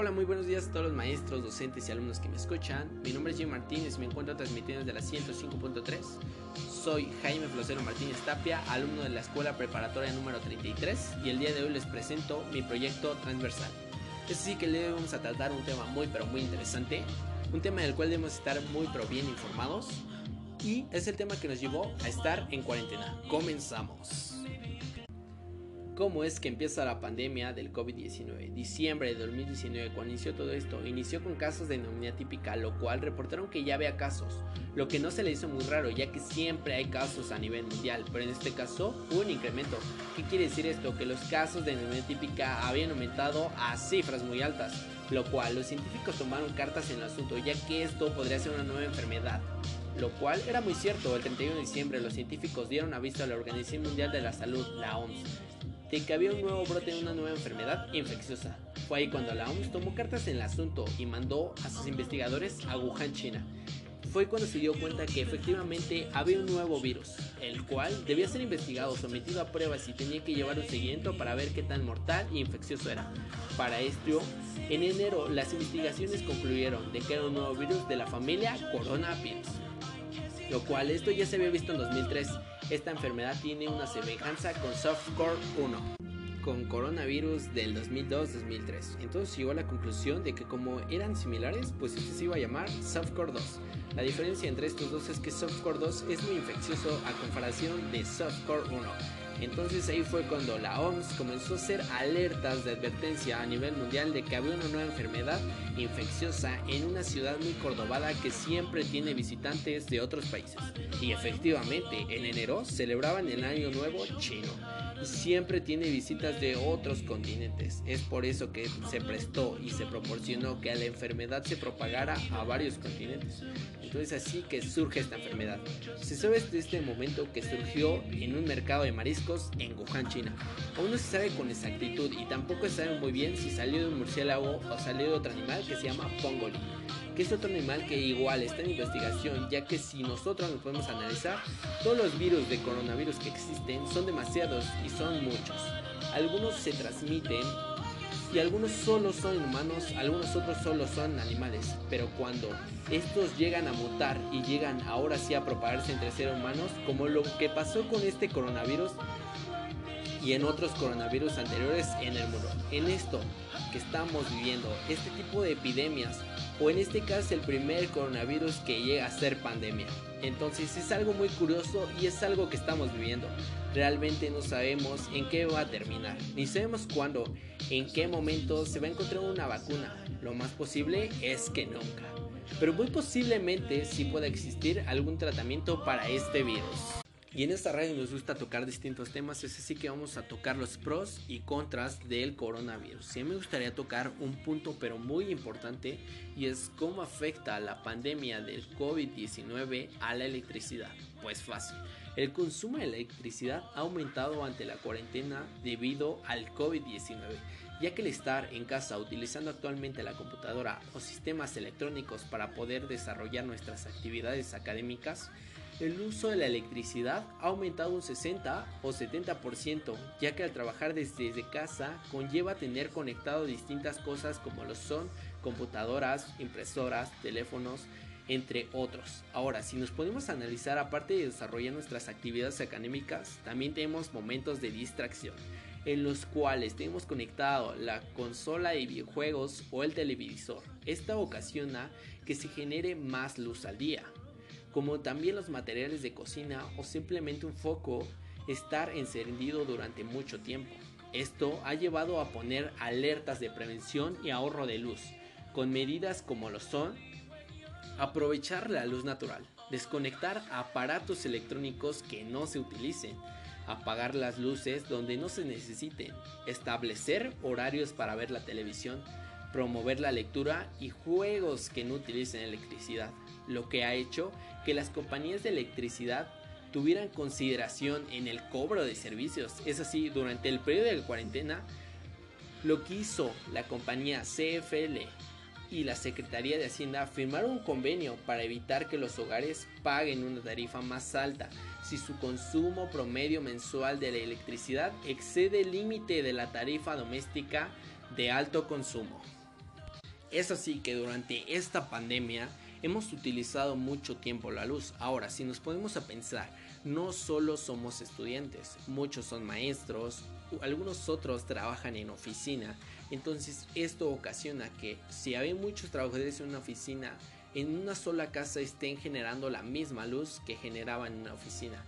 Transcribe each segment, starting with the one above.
Hola, muy buenos días a todos los maestros, docentes y alumnos que me escuchan. Mi nombre es Jim Martínez y me encuentro transmitiendo desde la 105.3. Soy Jaime Flosero Martínez Tapia, alumno de la Escuela Preparatoria número 33 y el día de hoy les presento mi proyecto transversal. Es así que le vamos a tratar un tema muy pero muy interesante, un tema del cual debemos estar muy pero bien informados y es el tema que nos llevó a estar en cuarentena. Comenzamos cómo es que empieza la pandemia del COVID-19. Diciembre de 2019, cuando inició todo esto, inició con casos de neumonía típica, lo cual reportaron que ya había casos, lo que no se le hizo muy raro, ya que siempre hay casos a nivel mundial, pero en este caso hubo un incremento. ¿Qué quiere decir esto? Que los casos de neumonía típica habían aumentado a cifras muy altas, lo cual los científicos tomaron cartas en el asunto, ya que esto podría ser una nueva enfermedad lo cual era muy cierto. El 31 de diciembre los científicos dieron aviso a la Organización Mundial de la Salud, la OMS, de que había un nuevo brote de una nueva enfermedad infecciosa. Fue ahí cuando la OMS tomó cartas en el asunto y mandó a sus investigadores a Wuhan, China. Fue cuando se dio cuenta que efectivamente había un nuevo virus, el cual debía ser investigado, sometido a pruebas y tenía que llevar un seguimiento para ver qué tan mortal e infeccioso era. Para esto, en enero las investigaciones concluyeron de que era un nuevo virus de la familia coronavirus lo cual esto ya se había visto en 2003. Esta enfermedad tiene una semejanza con Softcore 1, con coronavirus del 2002-2003. Entonces llegó a la conclusión de que como eran similares, pues este se iba a llamar Softcore 2. La diferencia entre estos dos es que Softcore 2 es muy infeccioso a comparación de Softcore 1 entonces ahí fue cuando la OMS comenzó a hacer alertas de advertencia a nivel mundial de que había una nueva enfermedad infecciosa en una ciudad muy cordobada que siempre tiene visitantes de otros países. Y efectivamente, en enero celebraban el Año Nuevo chino siempre tiene visitas de otros continentes. Es por eso que se prestó y se proporcionó que la enfermedad se propagara a varios continentes. Entonces así que surge esta enfermedad. Se sabe desde este momento que surgió en un mercado de mariscos en Wuhan, China. Aún no se sabe con exactitud y tampoco se sabe muy bien si salió de un murciélago o salió de otro animal que se llama pongoli que es otro animal que igual está en investigación, ya que si nosotros nos podemos analizar, todos los virus de coronavirus que existen son demasiados y son muchos. Algunos se transmiten y algunos solo son humanos, algunos otros solo son animales. Pero cuando estos llegan a mutar y llegan ahora sí a propagarse entre seres humanos, como lo que pasó con este coronavirus y en otros coronavirus anteriores en el mundo. En esto que estamos viviendo, este tipo de epidemias o en este caso el primer coronavirus que llega a ser pandemia. Entonces es algo muy curioso y es algo que estamos viviendo. Realmente no sabemos en qué va a terminar, ni sabemos cuándo, en qué momento se va a encontrar una vacuna. Lo más posible es que nunca. Pero muy posiblemente sí pueda existir algún tratamiento para este virus. Y en esta radio nos gusta tocar distintos temas, es así que vamos a tocar los pros y contras del coronavirus. Sí me gustaría tocar un punto pero muy importante y es cómo afecta la pandemia del COVID-19 a la electricidad. Pues fácil, el consumo de electricidad ha aumentado ante la cuarentena debido al COVID-19, ya que el estar en casa utilizando actualmente la computadora o sistemas electrónicos para poder desarrollar nuestras actividades académicas, el uso de la electricidad ha aumentado un 60 o 70%, ya que al trabajar desde, casa conlleva tener conectado distintas cosas como lo son computadoras, impresoras, teléfonos, entre otros. Ahora, si nos podemos analizar, aparte de desarrollar nuestras actividades académicas, también tenemos momentos de distracción, en los cuales tenemos conectado la consola de videojuegos o el televisor. Esta ocasiona que se genere más luz al día, como también los materiales de cocina o simplemente un foco estar encendido durante mucho tiempo. Esto ha llevado a poner alertas de prevención y ahorro de luz, con medidas como lo son aprovechar la luz natural, desconectar aparatos electrónicos que no se utilicen, apagar las luces donde no se necesiten, establecer horarios para ver la televisión, promover la lectura y juegos que no utilicen electricidad, lo que ha hecho que las compañías de electricidad tuvieran consideración en el cobro de servicios. Es así, durante el periodo de cuarentena, lo que hizo la compañía CFL y la Secretaría de Hacienda firmaron un convenio para evitar que los hogares paguen una tarifa más alta si su consumo promedio mensual de la electricidad excede el límite de la tarifa doméstica de alto consumo. Es así que durante esta pandemia hemos utilizado mucho tiempo la luz. Ahora, si nos ponemos a pensar, no solo somos estudiantes, muchos son maestros, algunos otros trabajan en oficina. Entonces esto ocasiona que si hay muchos trabajadores en una oficina, en una sola casa estén generando la misma luz que generaban en una oficina.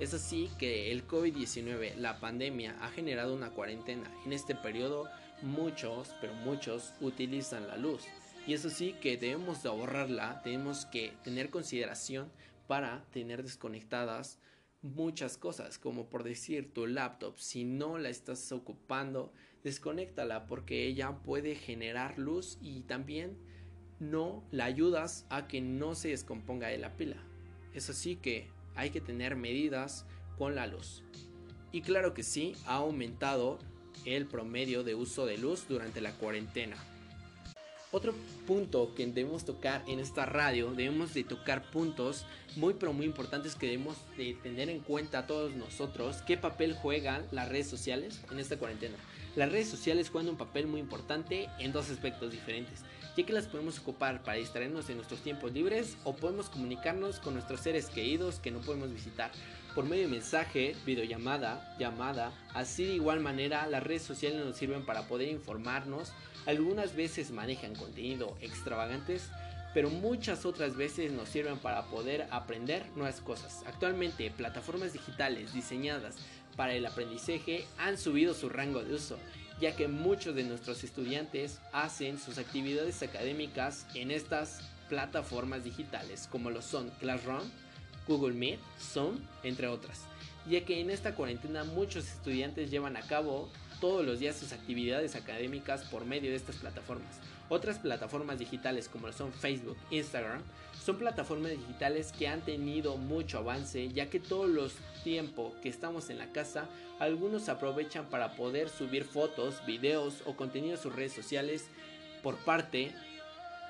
Es así que el COVID-19, la pandemia, ha generado una cuarentena. En este periodo muchos, pero muchos utilizan la luz. Y eso sí que debemos de ahorrarla, tenemos que tener consideración para tener desconectadas muchas cosas, como por decir tu laptop, si no la estás ocupando, desconéctala porque ella puede generar luz y también no la ayudas a que no se descomponga de la pila. Es así que hay que tener medidas con la luz. Y claro que sí, ha aumentado el promedio de uso de luz durante la cuarentena. Otro punto que debemos tocar en esta radio, debemos de tocar puntos muy pero muy importantes que debemos de tener en cuenta todos nosotros, qué papel juegan las redes sociales en esta cuarentena. Las redes sociales juegan un papel muy importante en dos aspectos diferentes, ya que las podemos ocupar para distraernos en nuestros tiempos libres o podemos comunicarnos con nuestros seres queridos que no podemos visitar por medio de mensaje, videollamada, llamada. Así de igual manera las redes sociales nos sirven para poder informarnos. Algunas veces manejan contenido extravagantes, pero muchas otras veces nos sirven para poder aprender nuevas cosas. Actualmente plataformas digitales diseñadas para el aprendizaje han subido su rango de uso, ya que muchos de nuestros estudiantes hacen sus actividades académicas en estas plataformas digitales como lo son Classroom, Google Meet, Zoom, entre otras, ya que en esta cuarentena muchos estudiantes llevan a cabo todos los días sus actividades académicas por medio de estas plataformas. Otras plataformas digitales como son Facebook, Instagram, son plataformas digitales que han tenido mucho avance ya que todos los tiempos que estamos en la casa, algunos aprovechan para poder subir fotos, videos o contenido a sus redes sociales. Por parte,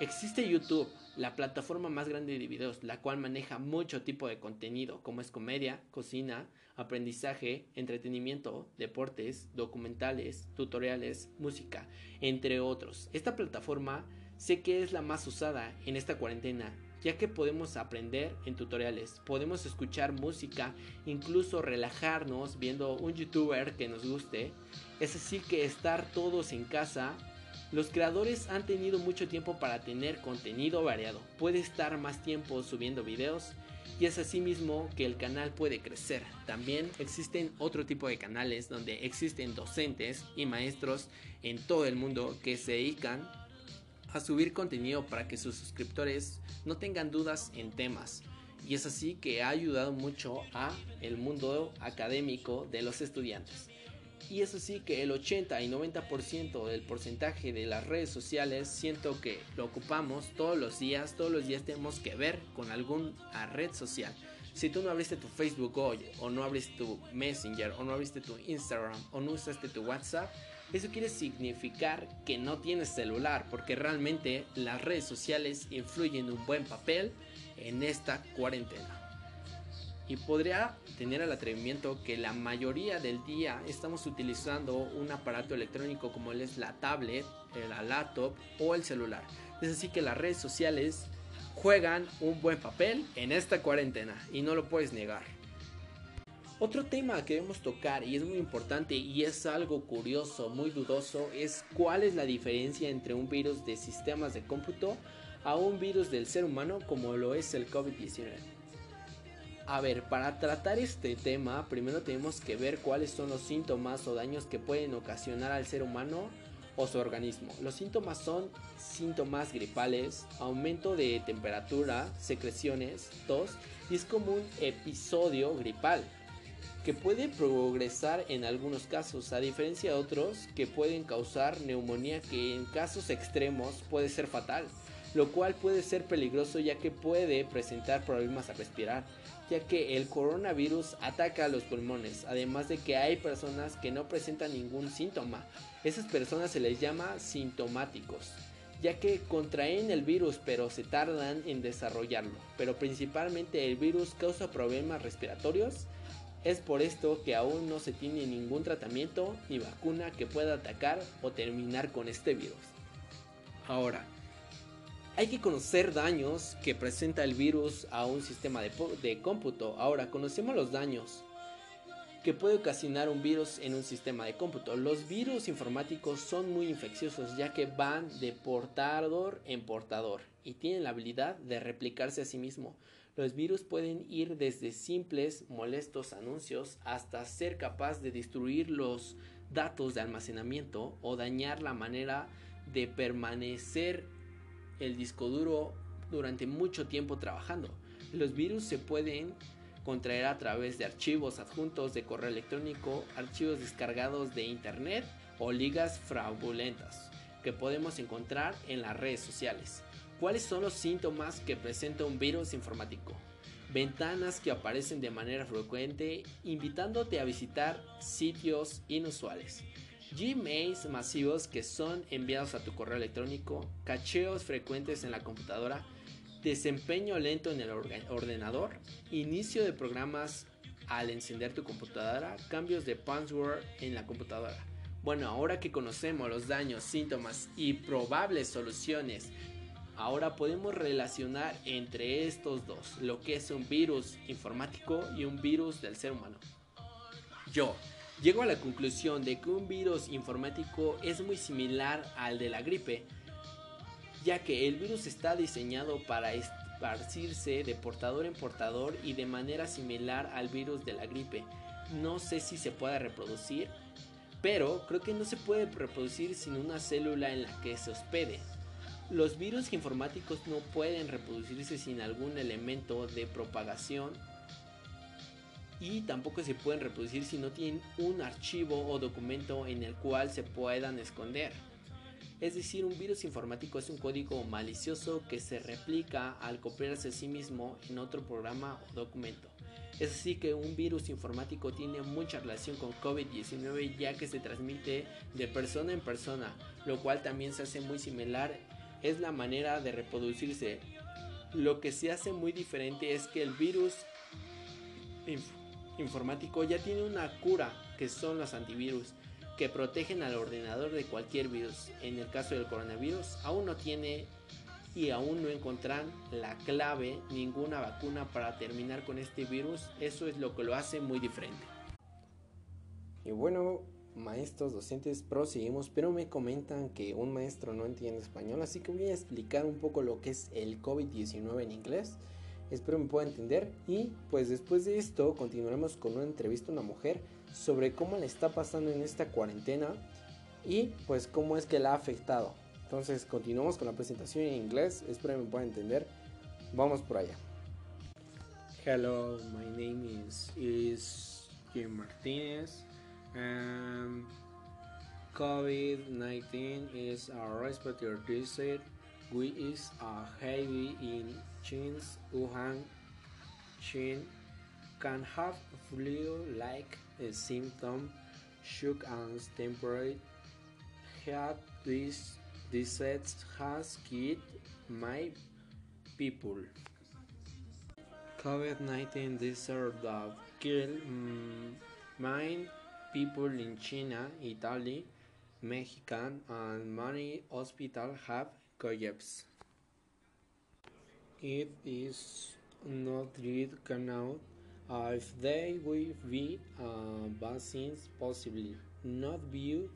existe YouTube, la plataforma más grande de videos, la cual maneja mucho tipo de contenido, como es comedia, cocina, aprendizaje, entretenimiento, deportes, documentales, tutoriales, música, entre otros. Esta plataforma sé que es la más usada en esta cuarentena, ya que podemos aprender en tutoriales, podemos escuchar música, incluso relajarnos viendo un youtuber que nos guste. Es así que estar todos en casa los creadores han tenido mucho tiempo para tener contenido variado. Puede estar más tiempo subiendo videos y es así mismo que el canal puede crecer. También existen otro tipo de canales donde existen docentes y maestros en todo el mundo que se dedican a subir contenido para que sus suscriptores no tengan dudas en temas. Y es así que ha ayudado mucho a el mundo académico de los estudiantes. Y eso sí que el 80 y 90% del porcentaje de las redes sociales siento que lo ocupamos todos los días, todos los días tenemos que ver con alguna red social. Si tú no abriste tu Facebook hoy, o no abriste tu Messenger, o no abriste tu Instagram, o no usaste tu WhatsApp, eso quiere significar que no tienes celular, porque realmente las redes sociales influyen un buen papel en esta cuarentena y podría tener el atrevimiento que la mayoría del día estamos utilizando un aparato electrónico como es la tablet, la laptop o el celular. Es así que las redes sociales juegan un buen papel en esta cuarentena y no lo puedes negar. Otro tema que debemos tocar y es muy importante y es algo curioso, muy dudoso, es cuál es la diferencia entre un virus de sistemas de cómputo a un virus del ser humano como lo es el COVID-19. A ver, para tratar este tema, primero tenemos que ver cuáles son los síntomas o daños que pueden ocasionar al ser humano o su organismo. Los síntomas son síntomas gripales, aumento de temperatura, secreciones, tos y es como un episodio gripal que puede progresar en algunos casos, a diferencia de otros que pueden causar neumonía que en casos extremos puede ser fatal, lo cual puede ser peligroso ya que puede presentar problemas a respirar ya que el coronavirus ataca los pulmones, además de que hay personas que no presentan ningún síntoma. Esas personas se les llama sintomáticos, ya que contraen el virus pero se tardan en desarrollarlo, pero principalmente el virus causa problemas respiratorios. Es por esto que aún no se tiene ningún tratamiento ni vacuna que pueda atacar o terminar con este virus. Ahora, hay que conocer daños que presenta el virus a un sistema de, cómputo. Ahora, conocemos los daños que puede ocasionar un virus en un sistema de cómputo. Los virus informáticos son muy infecciosos ya que van de portador en portador y tienen la habilidad de replicarse a sí mismo. Los virus pueden ir desde simples, molestos anuncios hasta ser capaz de destruir los datos de almacenamiento o dañar la manera de permanecer el disco duro durante mucho tiempo trabajando. Los virus se pueden contraer a través de archivos adjuntos de correo electrónico, archivos descargados de internet o ligas fraudulentas que podemos encontrar en las redes sociales. ¿Cuáles son los síntomas que presenta un virus informático? Ventanas que aparecen de manera frecuente invitándote a visitar sitios inusuales. Gmails masivos que son enviados a tu correo electrónico, cacheos frecuentes en la computadora, desempeño lento en el ordenador, inicio de programas al encender tu computadora, cambios de password en la computadora. Bueno, ahora que conocemos los daños, síntomas y probables soluciones, ahora podemos relacionar entre estos dos lo que es un virus informático y un virus del ser humano. Yo llego a la conclusión de que un virus informático es muy similar al de la gripe, ya que el virus está diseñado para esparcirse de portador en portador y de manera similar al virus de la gripe. No sé si se puede reproducir, pero creo que no se puede reproducir sin una célula en la que se hospede. Los virus informáticos no pueden reproducirse sin algún elemento de propagación y tampoco se pueden reproducir si no tienen un archivo o documento en el cual se puedan esconder. Es decir, un virus informático es un código malicioso que se replica al copiarse a sí mismo en otro programa o documento. Es así que un virus informático tiene mucha relación con COVID-19 ya que se transmite de persona en persona, lo cual también se hace muy similar, es la manera de reproducirse. Lo que se hace muy diferente es que el virus informático ya tiene una cura que son los antivirus que protegen al ordenador de cualquier virus. En el caso del coronavirus, aún no tiene y aún no encuentran la clave, ninguna vacuna para terminar con este virus. Eso es lo que lo hace muy diferente. Y bueno, maestros, docentes, proseguimos, pero me comentan que un maestro no entiende español, así que voy a explicar un poco lo que es el COVID-19 en inglés. Espero me pueda entender. Y pues después de esto continuaremos con una entrevista a una mujer sobre cómo le está pasando en esta cuarentena y pues cómo es que la ha afectado. Entonces continuamos con la presentación en inglés. Espero me pueda entender. Vamos por allá. Hello, my name is, is Jim Martinez. Um, COVID-19 is a respiratory disease which is a heavy in Chin's Wuhan, Chin can have flu-like symptoms, shook and temporary head this disease has killed my people. COVID-19 disease have killed um, many people in China, Italy, Mexican, and many hospitals have collapsed. It is not yet known if they will be uh, vaccines possibly not viewed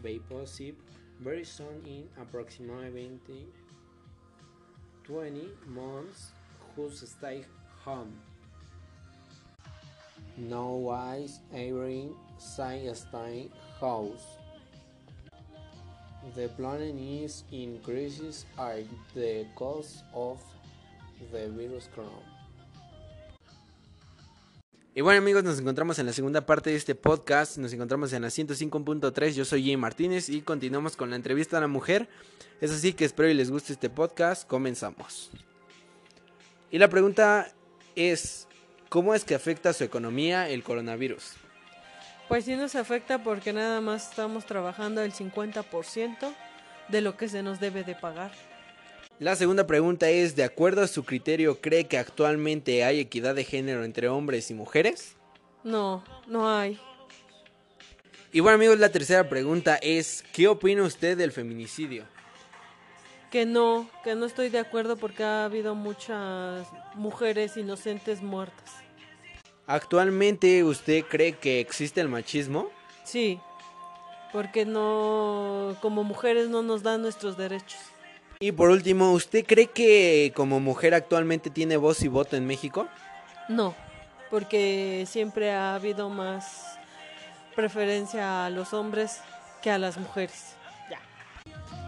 by possible very soon in approximately 20 months who stay home. No wise airing say stay house. The planet is in crisis at the cost of the virus Corona. Y bueno amigos, nos encontramos en la segunda parte de este podcast, nos encontramos en la 105.3, yo soy Jay Martínez y continuamos con la entrevista a la mujer. Es así que espero y les guste este podcast, comenzamos. Y la pregunta es, ¿cómo es que afecta a su economía el coronavirus? Pues sí nos afecta porque nada más estamos trabajando el 50% de lo que se nos debe de pagar. La segunda pregunta es, ¿de acuerdo a su criterio, cree que actualmente hay equidad de género entre hombres y mujeres? No, no hay. Y bueno amigos, la tercera pregunta es, ¿qué opina usted del feminicidio? que no, que no estoy de acuerdo porque ha habido muchas mujeres inocentes muertas. ¿Actualmente usted cree que existe el machismo? Sí, porque no, como mujeres no nos dan nuestros derechos. Y por último, ¿usted cree que como mujer actualmente tiene voz y voto en México? No, porque siempre ha habido más preferencia a los hombres que a las mujeres.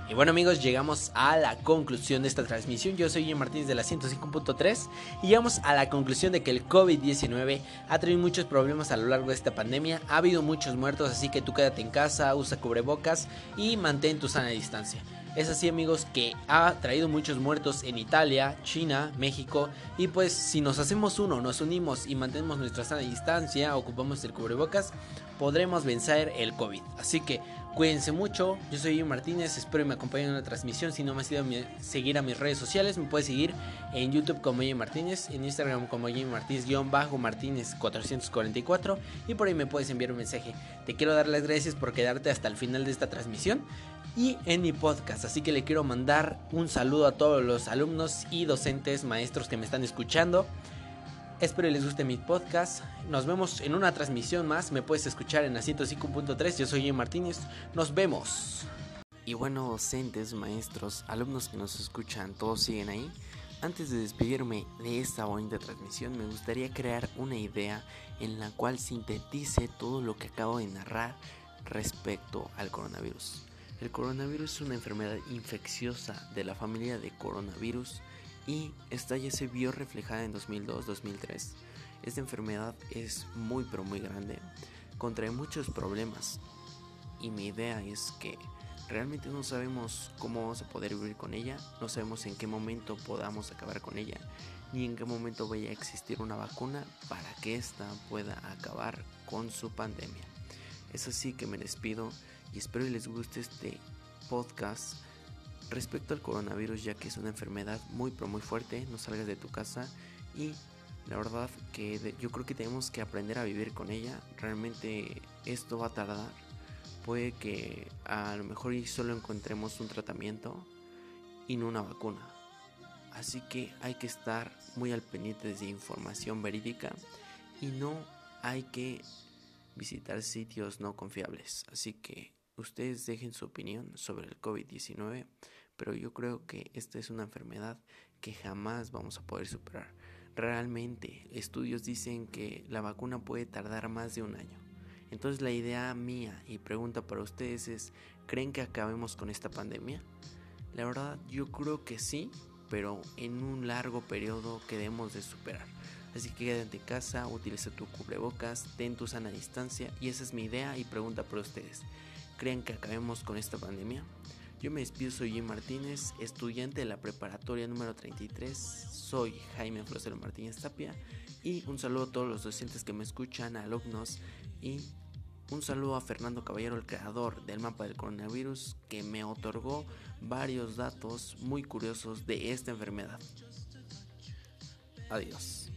Y bueno amigos, llegamos a la conclusión de esta transmisión. Yo soy Jim Martínez de la 105.3 y llegamos a la conclusión de que el COVID-19 ha traído muchos problemas a lo largo de esta pandemia. Ha habido muchos muertos, así que tú quédate en casa, usa cubrebocas y mantén tu sana distancia. Es así amigos que ha traído muchos muertos en Italia, China, México y pues si nos hacemos uno, nos unimos y mantenemos nuestra sana distancia, ocupamos el cubrebocas, podremos vencer el COVID. Así que cuídense mucho, yo soy Jim Martínez, espero que me acompañen en la transmisión, si no me has ido a seguir a mis redes sociales, me puedes seguir en YouTube como Jim Martínez, en Instagram como Jim Martínez-Martínez 444 y por ahí me puedes enviar un mensaje. Te quiero dar las gracias por quedarte hasta el final de esta transmisión y en mi podcast. Así que le quiero mandar un saludo a todos los alumnos y docentes, maestros que me están escuchando. Espero les guste mi podcast. Nos vemos en una transmisión más. Me puedes escuchar en la 105.3. Yo soy Jim Martínez. Nos vemos. Y bueno, docentes, maestros, alumnos que nos escuchan, todos siguen ahí. Antes de despedirme de esta bonita transmisión, me gustaría crear una idea en la cual sintetice todo lo que acabo de narrar respecto al coronavirus. El coronavirus es una enfermedad infecciosa de la familia de coronavirus y esta ya se vio reflejada en 2002-2003. Esta enfermedad es muy pero muy grande, contrae muchos problemas y mi idea es que realmente no sabemos cómo vamos a poder vivir con ella, no sabemos en qué momento podamos acabar con ella, ni en qué momento vaya a existir una vacuna para que ésta pueda acabar con su pandemia. Es así que me despido y espero que les guste este podcast respecto al coronavirus ya que es una enfermedad muy pero muy fuerte, no salgas de tu casa. Y la verdad que yo creo que tenemos que aprender a vivir con ella, realmente esto va a tardar, puede que a lo mejor solo encontremos un tratamiento y no una vacuna, así que hay que estar muy al pendiente de información verídica y no hay que visitar sitios no confiables, así que ustedes dejen su opinión sobre el COVID-19, pero yo creo que esta es una enfermedad que jamás vamos a poder superar. Realmente, estudios dicen que la vacuna puede tardar más de un año. Entonces la idea mía y pregunta para ustedes es, ¿creen que acabemos con esta pandemia? La verdad, yo creo que sí, pero en un largo periodo que debemos de superar. Así que quédate en casa, utiliza tu cubrebocas, ten tu sana distancia y esa es mi idea y pregunta para ustedes creen que acabemos con esta pandemia? Yo me despido, soy Jim Martínez, estudiante de la preparatoria número 33. Soy Jaime Flosero Martínez Tapia. Y un saludo a todos los docentes que me escuchan, alumnos. Y un saludo a Fernando Caballero, el creador del mapa del coronavirus, que me otorgó varios datos muy curiosos de esta enfermedad. Adiós.